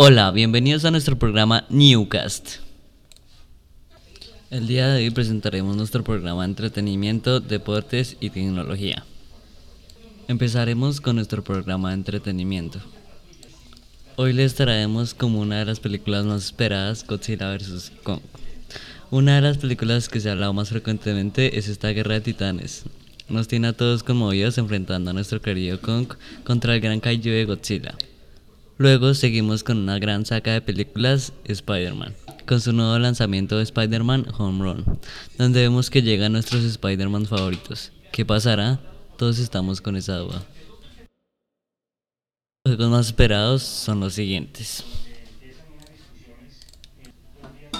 Hola, bienvenidos a nuestro programa Newcast. El día de hoy presentaremos nuestro programa de entretenimiento, deportes y tecnología. Empezaremos con nuestro programa de entretenimiento. Hoy les traemos como una de las películas más esperadas Godzilla vs. Kong. Una de las películas que se ha hablado más frecuentemente es esta guerra de titanes. Nos tiene a todos conmovidos enfrentando a nuestro querido Kong contra el gran kaiju de Godzilla. Luego seguimos con una gran saga de películas Spider-Man, con su nuevo lanzamiento de Spider-Man Home Run, donde vemos que llegan nuestros Spider-Man favoritos. ¿Qué pasará? Todos estamos con esa duda. Los juegos más esperados son los siguientes.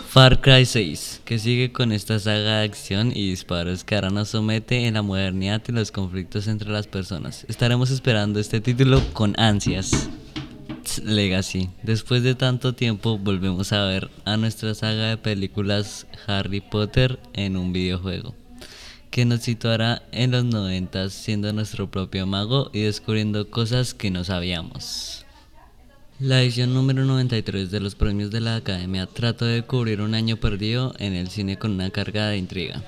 Far Cry 6, que sigue con esta saga de acción y disparos que ahora nos somete en la modernidad y los conflictos entre las personas. Estaremos esperando este título con ansias. Legacy. Después de tanto tiempo volvemos a ver a nuestra saga de películas Harry Potter en un videojuego, que nos situará en los 90 siendo nuestro propio mago y descubriendo cosas que no sabíamos. La edición número 93 de los premios de la Academia trató de cubrir un año perdido en el cine con una carga de intriga.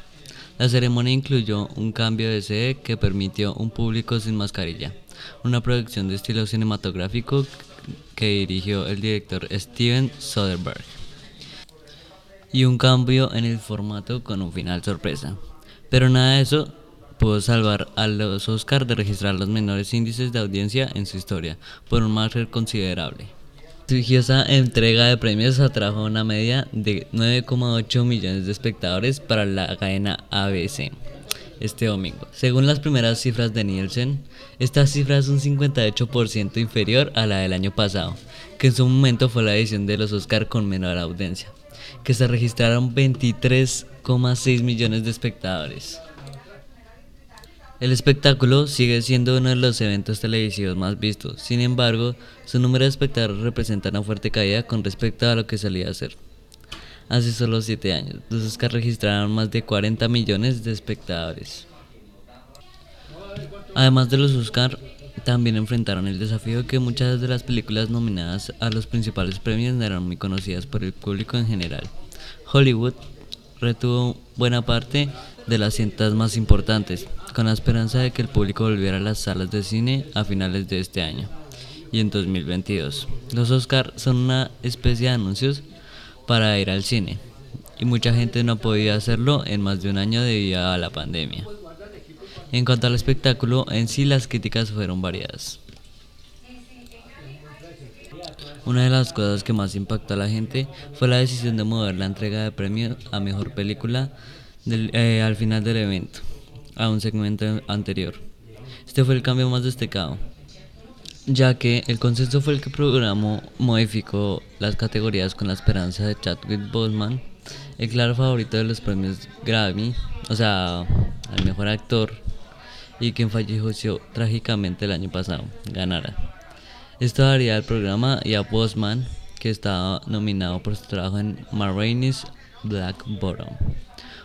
La ceremonia incluyó un cambio de sede que permitió un público sin mascarilla, una producción de estilo cinematográfico que dirigió el director Steven Soderbergh y un cambio en el formato con un final sorpresa. Pero nada de eso pudo salvar a los Oscars de registrar los menores índices de audiencia en su historia por un margen considerable. Su vigiosa entrega de premios atrajo una media de 9,8 millones de espectadores para la cadena ABC este domingo. Según las primeras cifras de Nielsen, esta cifra es un 58% inferior a la del año pasado, que en su momento fue la edición de los Oscar con menor audiencia, que se registraron 23,6 millones de espectadores. El espectáculo sigue siendo uno de los eventos televisivos más vistos, sin embargo, su número de espectadores representa una fuerte caída con respecto a lo que solía hacer hace solo 7 años. Los Oscars registraron más de 40 millones de espectadores. Además de los Oscars, también enfrentaron el desafío que muchas de las películas nominadas a los principales premios no eran muy conocidas por el público en general. Hollywood retuvo buena parte de las cintas más importantes, con la esperanza de que el público volviera a las salas de cine a finales de este año y en 2022. Los Oscars son una especie de anuncios para ir al cine y mucha gente no podía hacerlo en más de un año debido a la pandemia. En cuanto al espectáculo, en sí las críticas fueron variadas. Una de las cosas que más impactó a la gente fue la decisión de mover la entrega de premios a mejor película eh, al final del evento, a un segmento anterior. Este fue el cambio más destacado ya que el consenso fue el que programó modificó las categorías con la esperanza de Chadwick Boseman, el claro favorito de los premios Grammy, o sea, al mejor actor, y quien falleció trágicamente el año pasado, ganara. Esto daría al programa y a Boseman, que estaba nominado por su trabajo en Marraine's Black Bottom,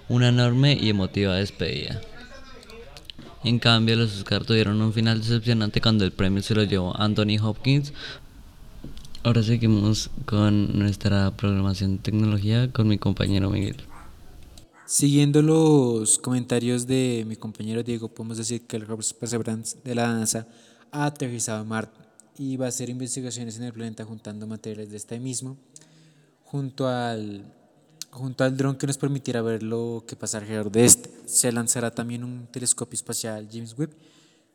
una enorme y emotiva despedida. En cambio, los Oscars tuvieron un final decepcionante cuando el premio se lo llevó Anthony Hopkins. Ahora seguimos con nuestra programación de tecnología con mi compañero Miguel. Siguiendo los comentarios de mi compañero Diego, podemos decir que el Perseverance de la NASA ha aterrizado en Marte y va a hacer investigaciones en el planeta juntando materiales de este mismo junto al Junto al dron que nos permitirá ver lo que pasa alrededor de este, se lanzará también un telescopio espacial James Webb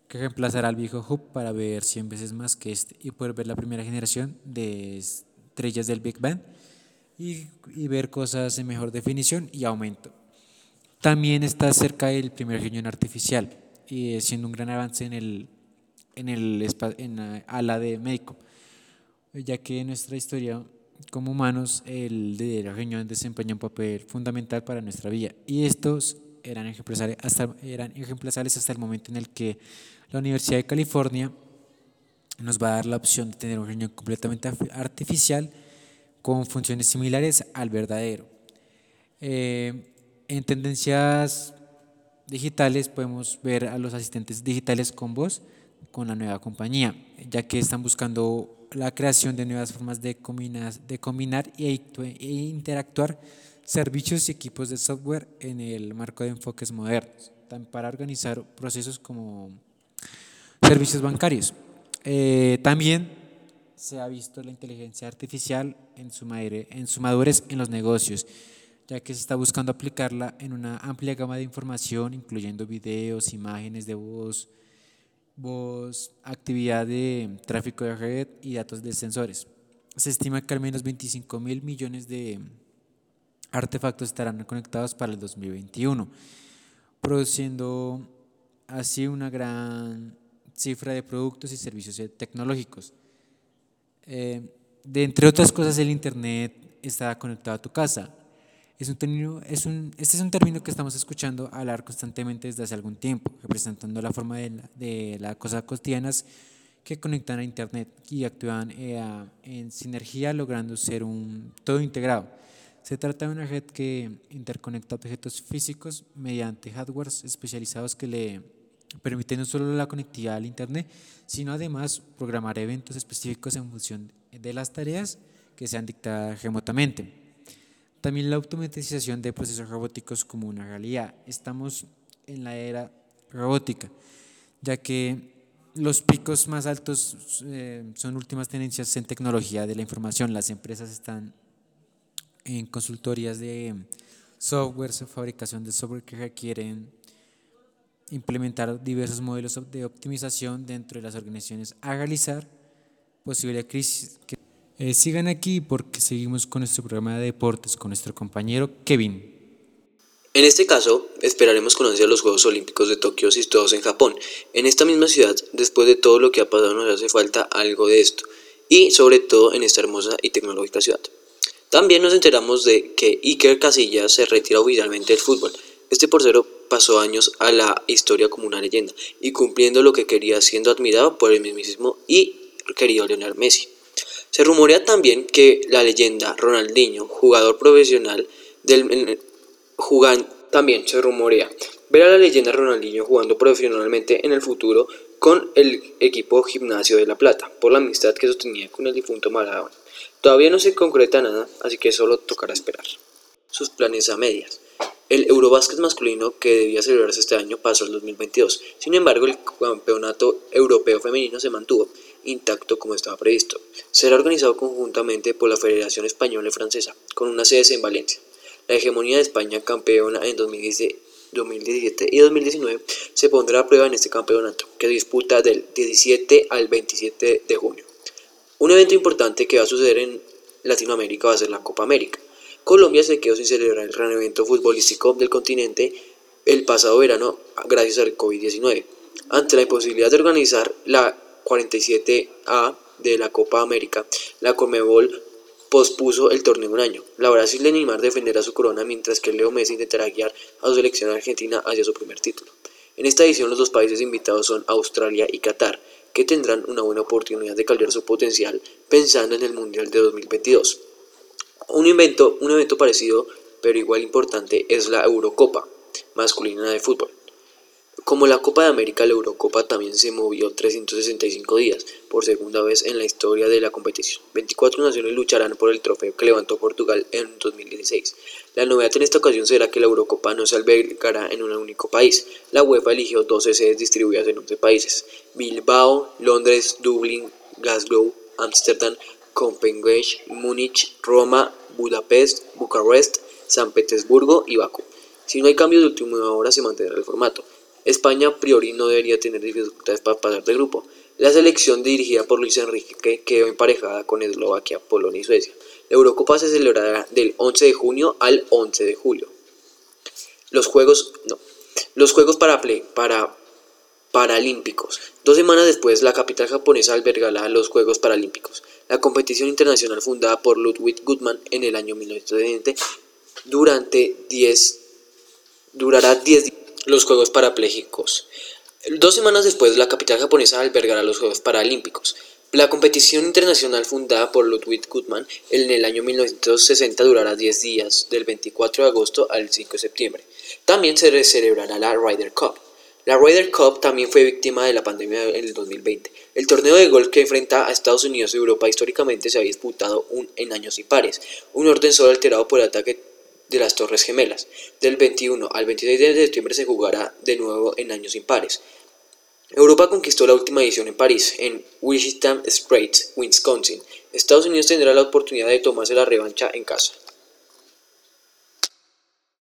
que reemplazará al viejo Hubble para ver 100 veces más que este y poder ver la primera generación de estrellas del Big Bang y, y ver cosas en mejor definición y aumento. También está cerca el primer riñón artificial y siendo un gran avance en el, en el en la ala de médico, ya que nuestra historia como humanos, el de la riñón desempeña un papel fundamental para nuestra vida y estos eran ejemplares, hasta, eran ejemplares hasta el momento en el que la Universidad de California nos va a dar la opción de tener un riñón completamente artificial con funciones similares al verdadero. Eh, en tendencias digitales podemos ver a los asistentes digitales con voz con la nueva compañía, ya que están buscando la creación de nuevas formas de combinar, de e, e interactuar servicios y equipos de software en el marco de enfoques modernos, para organizar procesos como servicios bancarios. Eh, también se ha visto la inteligencia artificial en su, en su madurez en los negocios, ya que se está buscando aplicarla en una amplia gama de información, incluyendo videos, imágenes de voz, voz, actividad de tráfico de red y datos de sensores. Se estima que al menos 25 mil millones de artefactos estarán conectados para el 2021, produciendo así una gran cifra de productos y servicios tecnológicos. Eh, de entre otras cosas, el Internet está conectado a tu casa. Es un término, es un, este es un término que estamos escuchando hablar constantemente desde hace algún tiempo, representando la forma de, la, de cosas cotidianas que conectan a Internet y actúan eh, en sinergia, logrando ser un todo integrado. Se trata de una red que interconecta objetos físicos mediante hardwares especializados que le permiten no solo la conectividad al Internet, sino además programar eventos específicos en función de las tareas que sean dictadas remotamente. También la automatización de procesos robóticos como una realidad. Estamos en la era robótica, ya que los picos más altos eh, son últimas tendencias en tecnología de la información. Las empresas están en consultorías de software, fabricación de software que requieren implementar diversos modelos de optimización dentro de las organizaciones a realizar posible crisis. Eh, sigan aquí porque seguimos con nuestro programa de deportes con nuestro compañero Kevin. En este caso, esperaremos conocer los Juegos Olímpicos de Tokio situados en Japón. En esta misma ciudad, después de todo lo que ha pasado, nos hace falta algo de esto. Y sobre todo en esta hermosa y tecnológica ciudad. También nos enteramos de que Iker Casillas se retira oficialmente del fútbol. Este porcero pasó años a la historia como una leyenda y cumpliendo lo que quería siendo admirado por el mismísimo y querido Lionel Messi. Se rumorea también que la leyenda Ronaldinho, jugador profesional del jugan, también se rumorea ver a la leyenda Ronaldinho jugando profesionalmente en el futuro con el equipo Gimnasio de La Plata, por la amistad que sostenía con el difunto Maradona. Todavía no se concreta nada, así que solo tocará esperar. Sus planes a medias. El Eurobásquet masculino que debía celebrarse este año pasó al 2022. Sin embargo, el campeonato europeo femenino se mantuvo intacto como estaba previsto. Será organizado conjuntamente por la Federación Española y Francesa, con una sede en Valencia. La hegemonía de España campeona en 2017 y 2019 se pondrá a prueba en este campeonato, que se disputa del 17 al 27 de junio. Un evento importante que va a suceder en Latinoamérica va a ser la Copa América. Colombia se quedó sin celebrar el gran evento futbolístico del continente el pasado verano gracias al COVID-19. Ante la imposibilidad de organizar la 47A de la Copa América, la Conmebol pospuso el torneo un año. La Brasil de Neymar defenderá su corona mientras que Leo Messi intentará guiar a su selección argentina hacia su primer título. En esta edición los dos países invitados son Australia y Qatar, que tendrán una buena oportunidad de caldear su potencial pensando en el Mundial de 2022. Un evento, un evento parecido, pero igual importante, es la Eurocopa masculina de fútbol. Como la Copa de América, la Eurocopa también se movió 365 días, por segunda vez en la historia de la competición. 24 naciones lucharán por el trofeo que levantó Portugal en 2016. La novedad en esta ocasión será que la Eurocopa no se albergará en un único país. La UEFA eligió 12 sedes distribuidas en 11 países. Bilbao, Londres, Dublín, Glasgow, Ámsterdam, Copenhague, Múnich, Roma, Budapest, Bucarest, San Petersburgo y Bakú. Si no hay cambios de última hora se mantendrá el formato. España a priori no debería tener dificultades para pasar de grupo. La selección dirigida por Luis Enrique quedó emparejada con Eslovaquia, Polonia y Suecia. La Eurocopa se celebrará del 11 de junio al 11 de julio. Los Juegos, no, los Juegos para, para Paralímpicos. Dos semanas después, la capital japonesa albergará los Juegos Paralímpicos. La competición internacional fundada por Ludwig Gutmann en el año 1920 durante 10, durará 10 días los Juegos Parapléjicos. Dos semanas después, la capital japonesa albergará los Juegos Paralímpicos. La competición internacional fundada por Ludwig Gutmann en el año 1960 durará 10 días, del 24 de agosto al 5 de septiembre. También se celebrará la Ryder Cup. La Ryder Cup también fue víctima de la pandemia en el 2020. El torneo de golf que enfrenta a Estados Unidos y Europa históricamente se había disputado un, en años impares, un orden solo alterado por el ataque de las Torres Gemelas. Del 21 al 26 de septiembre se jugará de nuevo en años impares. Europa conquistó la última edición en París, en Wichita Straits, Wisconsin. Estados Unidos tendrá la oportunidad de tomarse la revancha en casa.